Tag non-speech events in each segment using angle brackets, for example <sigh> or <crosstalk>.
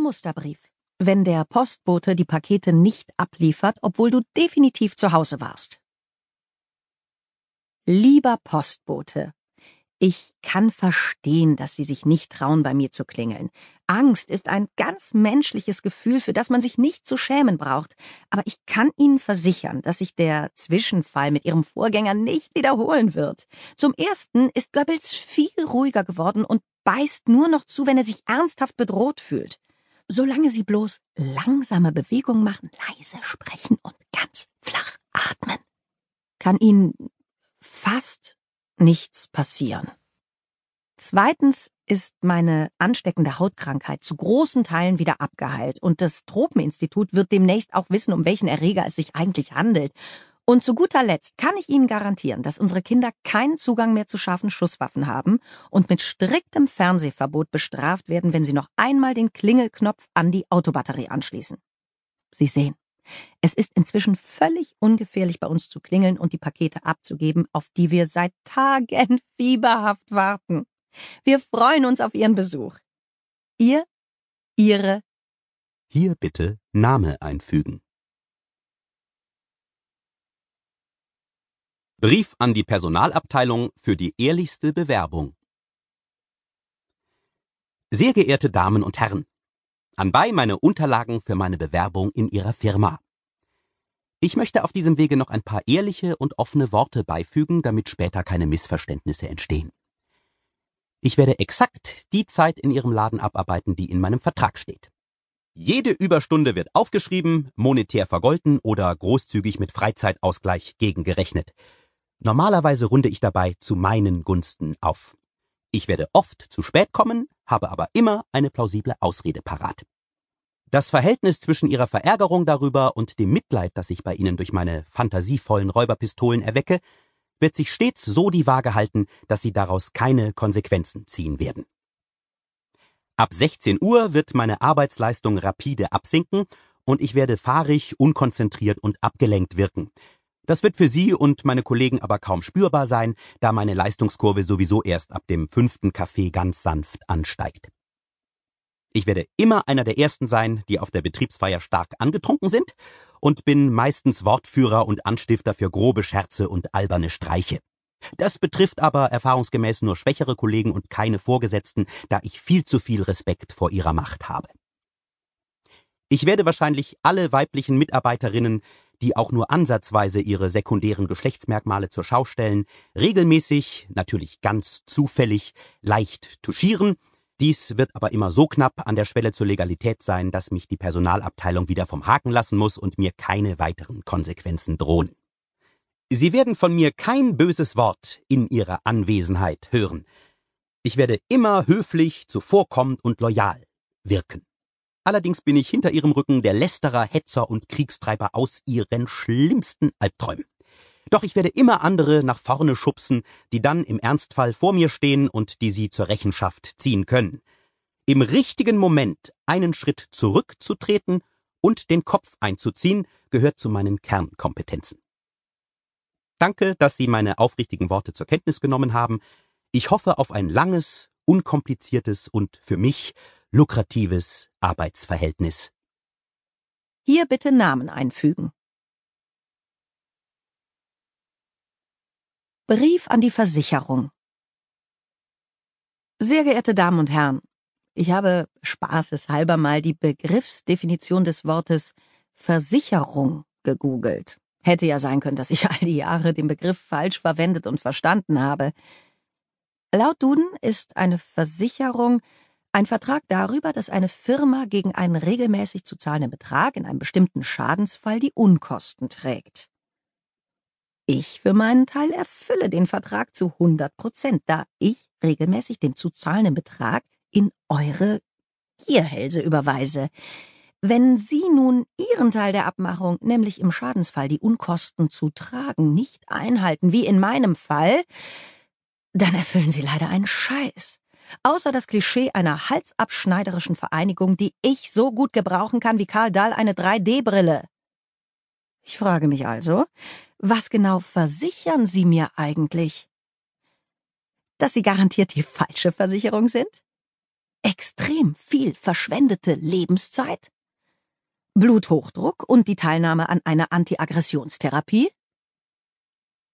Musterbrief. Wenn der Postbote die Pakete nicht abliefert, obwohl du definitiv zu Hause warst. Lieber Postbote, ich kann verstehen, dass Sie sich nicht trauen, bei mir zu klingeln. Angst ist ein ganz menschliches Gefühl, für das man sich nicht zu schämen braucht. Aber ich kann Ihnen versichern, dass sich der Zwischenfall mit Ihrem Vorgänger nicht wiederholen wird. Zum Ersten ist Goebbels viel ruhiger geworden und beißt nur noch zu, wenn er sich ernsthaft bedroht fühlt. Solange Sie bloß langsame Bewegungen machen, leise sprechen und ganz flach atmen, kann Ihnen fast nichts passieren. Zweitens ist meine ansteckende Hautkrankheit zu großen Teilen wieder abgeheilt und das Tropeninstitut wird demnächst auch wissen, um welchen Erreger es sich eigentlich handelt. Und zu guter Letzt kann ich Ihnen garantieren, dass unsere Kinder keinen Zugang mehr zu scharfen Schusswaffen haben und mit striktem Fernsehverbot bestraft werden, wenn sie noch einmal den Klingelknopf an die Autobatterie anschließen. Sie sehen, es ist inzwischen völlig ungefährlich bei uns zu klingeln und die Pakete abzugeben, auf die wir seit Tagen <laughs> fieberhaft warten. Wir freuen uns auf Ihren Besuch. Ihr, Ihre. Hier bitte Name einfügen. Brief an die Personalabteilung für die ehrlichste Bewerbung. Sehr geehrte Damen und Herren, Anbei meine Unterlagen für meine Bewerbung in Ihrer Firma. Ich möchte auf diesem Wege noch ein paar ehrliche und offene Worte beifügen, damit später keine Missverständnisse entstehen. Ich werde exakt die Zeit in Ihrem Laden abarbeiten, die in meinem Vertrag steht. Jede Überstunde wird aufgeschrieben, monetär vergolten oder großzügig mit Freizeitausgleich gegengerechnet. Normalerweise runde ich dabei zu meinen Gunsten auf. Ich werde oft zu spät kommen, habe aber immer eine plausible Ausrede parat. Das Verhältnis zwischen ihrer Verärgerung darüber und dem Mitleid, das ich bei ihnen durch meine fantasievollen Räuberpistolen erwecke, wird sich stets so die Waage halten, dass sie daraus keine Konsequenzen ziehen werden. Ab 16 Uhr wird meine Arbeitsleistung rapide absinken und ich werde fahrig, unkonzentriert und abgelenkt wirken, das wird für Sie und meine Kollegen aber kaum spürbar sein, da meine Leistungskurve sowieso erst ab dem fünften Kaffee ganz sanft ansteigt. Ich werde immer einer der Ersten sein, die auf der Betriebsfeier stark angetrunken sind und bin meistens Wortführer und Anstifter für grobe Scherze und alberne Streiche. Das betrifft aber erfahrungsgemäß nur schwächere Kollegen und keine Vorgesetzten, da ich viel zu viel Respekt vor ihrer Macht habe. Ich werde wahrscheinlich alle weiblichen Mitarbeiterinnen die auch nur ansatzweise ihre sekundären Geschlechtsmerkmale zur Schau stellen, regelmäßig, natürlich ganz zufällig, leicht touchieren. Dies wird aber immer so knapp an der Schwelle zur Legalität sein, dass mich die Personalabteilung wieder vom Haken lassen muss und mir keine weiteren Konsequenzen drohen. Sie werden von mir kein böses Wort in Ihrer Anwesenheit hören. Ich werde immer höflich, zuvorkommend und loyal wirken. Allerdings bin ich hinter ihrem Rücken der Lästerer, Hetzer und Kriegstreiber aus ihren schlimmsten Albträumen. Doch ich werde immer andere nach vorne schubsen, die dann im Ernstfall vor mir stehen und die sie zur Rechenschaft ziehen können. Im richtigen Moment einen Schritt zurückzutreten und den Kopf einzuziehen, gehört zu meinen Kernkompetenzen. Danke, dass Sie meine aufrichtigen Worte zur Kenntnis genommen haben. Ich hoffe auf ein langes, unkompliziertes und für mich lukratives Arbeitsverhältnis. Hier bitte Namen einfügen. Brief an die Versicherung. Sehr geehrte Damen und Herren, ich habe spaßeshalber mal die Begriffsdefinition des Wortes Versicherung gegoogelt. Hätte ja sein können, dass ich all die Jahre den Begriff falsch verwendet und verstanden habe. Laut Duden ist eine Versicherung ein Vertrag darüber, dass eine Firma gegen einen regelmäßig zu zahlenden Betrag in einem bestimmten Schadensfall die Unkosten trägt. Ich für meinen Teil erfülle den Vertrag zu 100 Prozent, da ich regelmäßig den zu zahlenden Betrag in eure Gierhälse überweise. Wenn Sie nun Ihren Teil der Abmachung, nämlich im Schadensfall die Unkosten zu tragen, nicht einhalten, wie in meinem Fall, dann erfüllen Sie leider einen Scheiß. Außer das Klischee einer halsabschneiderischen Vereinigung, die ich so gut gebrauchen kann wie Karl Dahl eine 3D-Brille. Ich frage mich also, was genau versichern Sie mir eigentlich? Dass Sie garantiert die falsche Versicherung sind? extrem viel verschwendete Lebenszeit? Bluthochdruck und die Teilnahme an einer Antiaggressionstherapie?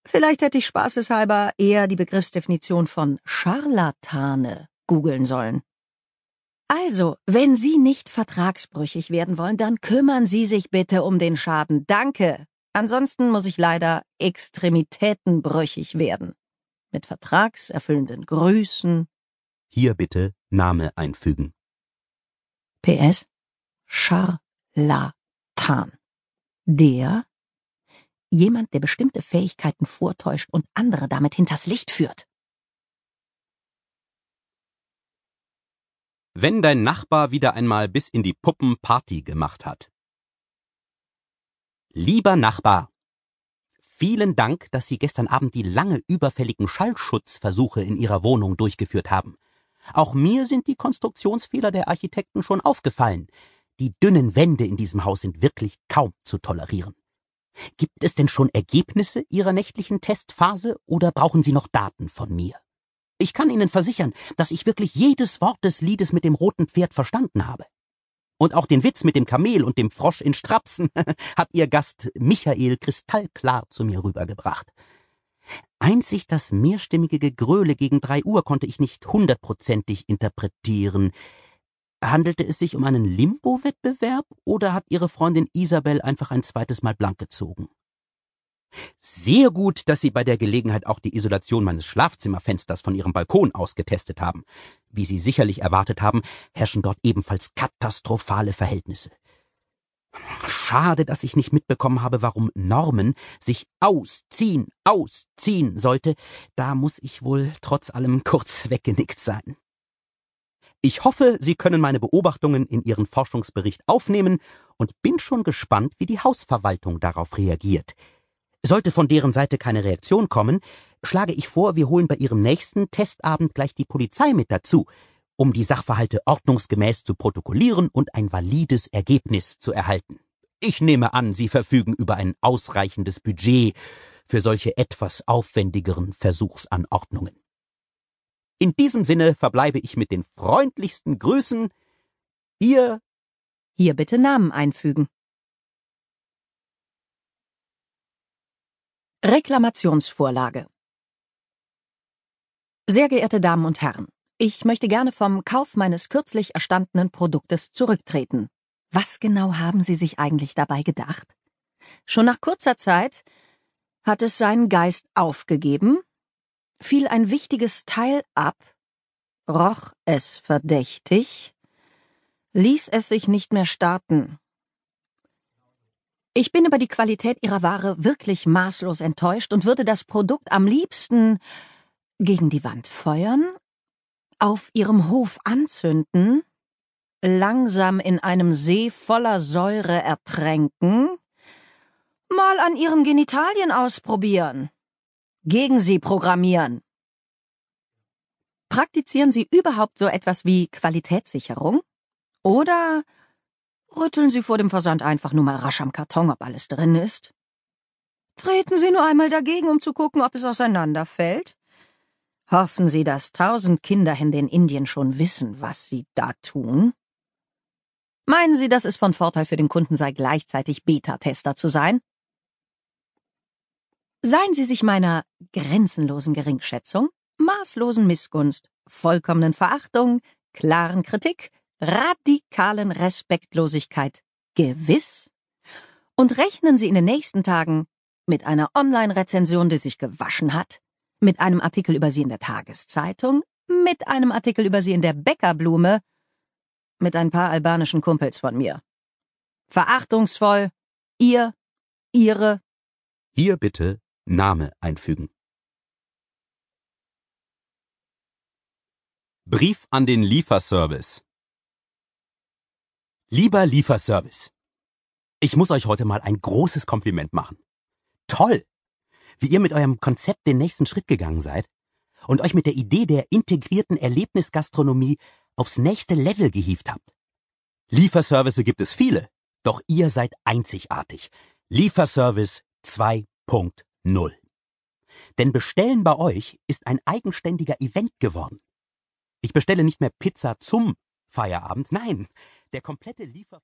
Vielleicht hätte ich spaßeshalber eher die Begriffsdefinition von Scharlatane googeln sollen. Also, wenn Sie nicht vertragsbrüchig werden wollen, dann kümmern Sie sich bitte um den Schaden. Danke. Ansonsten muss ich leider extremitätenbrüchig werden. Mit vertragserfüllenden Grüßen. Hier bitte Name einfügen. PS. Charlatan. Der jemand, der bestimmte Fähigkeiten vortäuscht und andere damit hinters Licht führt. Wenn dein Nachbar wieder einmal bis in die Puppen Party gemacht hat. Lieber Nachbar, vielen Dank, dass Sie gestern Abend die lange überfälligen Schallschutzversuche in Ihrer Wohnung durchgeführt haben. Auch mir sind die Konstruktionsfehler der Architekten schon aufgefallen. Die dünnen Wände in diesem Haus sind wirklich kaum zu tolerieren. Gibt es denn schon Ergebnisse Ihrer nächtlichen Testphase oder brauchen Sie noch Daten von mir? Ich kann Ihnen versichern, dass ich wirklich jedes Wort des Liedes mit dem roten Pferd verstanden habe. Und auch den Witz mit dem Kamel und dem Frosch in Strapsen <laughs> hat Ihr Gast Michael kristallklar zu mir rübergebracht. Einzig das mehrstimmige Gegröle gegen drei Uhr konnte ich nicht hundertprozentig interpretieren. Handelte es sich um einen Limbo-Wettbewerb oder hat Ihre Freundin Isabel einfach ein zweites Mal blank gezogen? Sehr gut, dass Sie bei der Gelegenheit auch die Isolation meines Schlafzimmerfensters von Ihrem Balkon ausgetestet haben. Wie Sie sicherlich erwartet haben, herrschen dort ebenfalls katastrophale Verhältnisse. Schade, dass ich nicht mitbekommen habe, warum Norman sich ausziehen, ausziehen sollte. Da muss ich wohl trotz allem kurz weggenickt sein. Ich hoffe, Sie können meine Beobachtungen in Ihren Forschungsbericht aufnehmen und bin schon gespannt, wie die Hausverwaltung darauf reagiert. Sollte von deren Seite keine Reaktion kommen, schlage ich vor, wir holen bei Ihrem nächsten Testabend gleich die Polizei mit dazu, um die Sachverhalte ordnungsgemäß zu protokollieren und ein valides Ergebnis zu erhalten. Ich nehme an, Sie verfügen über ein ausreichendes Budget für solche etwas aufwendigeren Versuchsanordnungen. In diesem Sinne verbleibe ich mit den freundlichsten Grüßen. Ihr Hier bitte Namen einfügen. Reklamationsvorlage Sehr geehrte Damen und Herren, ich möchte gerne vom Kauf meines kürzlich erstandenen Produktes zurücktreten. Was genau haben Sie sich eigentlich dabei gedacht? Schon nach kurzer Zeit hat es seinen Geist aufgegeben fiel ein wichtiges Teil ab, roch es verdächtig, ließ es sich nicht mehr starten. Ich bin über die Qualität Ihrer Ware wirklich maßlos enttäuscht und würde das Produkt am liebsten gegen die Wand feuern, auf Ihrem Hof anzünden, langsam in einem See voller Säure ertränken, mal an Ihren Genitalien ausprobieren gegen sie programmieren. Praktizieren Sie überhaupt so etwas wie Qualitätssicherung? Oder rütteln Sie vor dem Versand einfach nur mal rasch am Karton, ob alles drin ist? Treten Sie nur einmal dagegen, um zu gucken, ob es auseinanderfällt? Hoffen Sie, dass tausend Kinderhände in Indien schon wissen, was Sie da tun? Meinen Sie, dass es von Vorteil für den Kunden sei, gleichzeitig Beta-Tester zu sein? Seien Sie sich meiner grenzenlosen Geringschätzung, maßlosen Missgunst, vollkommenen Verachtung, klaren Kritik, radikalen Respektlosigkeit gewiss und rechnen Sie in den nächsten Tagen mit einer Online-Rezension, die sich gewaschen hat, mit einem Artikel über Sie in der Tageszeitung, mit einem Artikel über Sie in der Bäckerblume, mit ein paar albanischen Kumpels von mir. Verachtungsvoll, ihr, ihre. Hier bitte Name einfügen. Brief an den Lieferservice. Lieber Lieferservice, ich muss euch heute mal ein großes Kompliment machen. Toll, wie ihr mit eurem Konzept den nächsten Schritt gegangen seid und euch mit der Idee der integrierten Erlebnisgastronomie aufs nächste Level gehievt habt. Lieferservice gibt es viele, doch ihr seid einzigartig. Lieferservice 2.0 null. Denn Bestellen bei euch ist ein eigenständiger Event geworden. Ich bestelle nicht mehr Pizza zum Feierabend. Nein, der komplette Liefer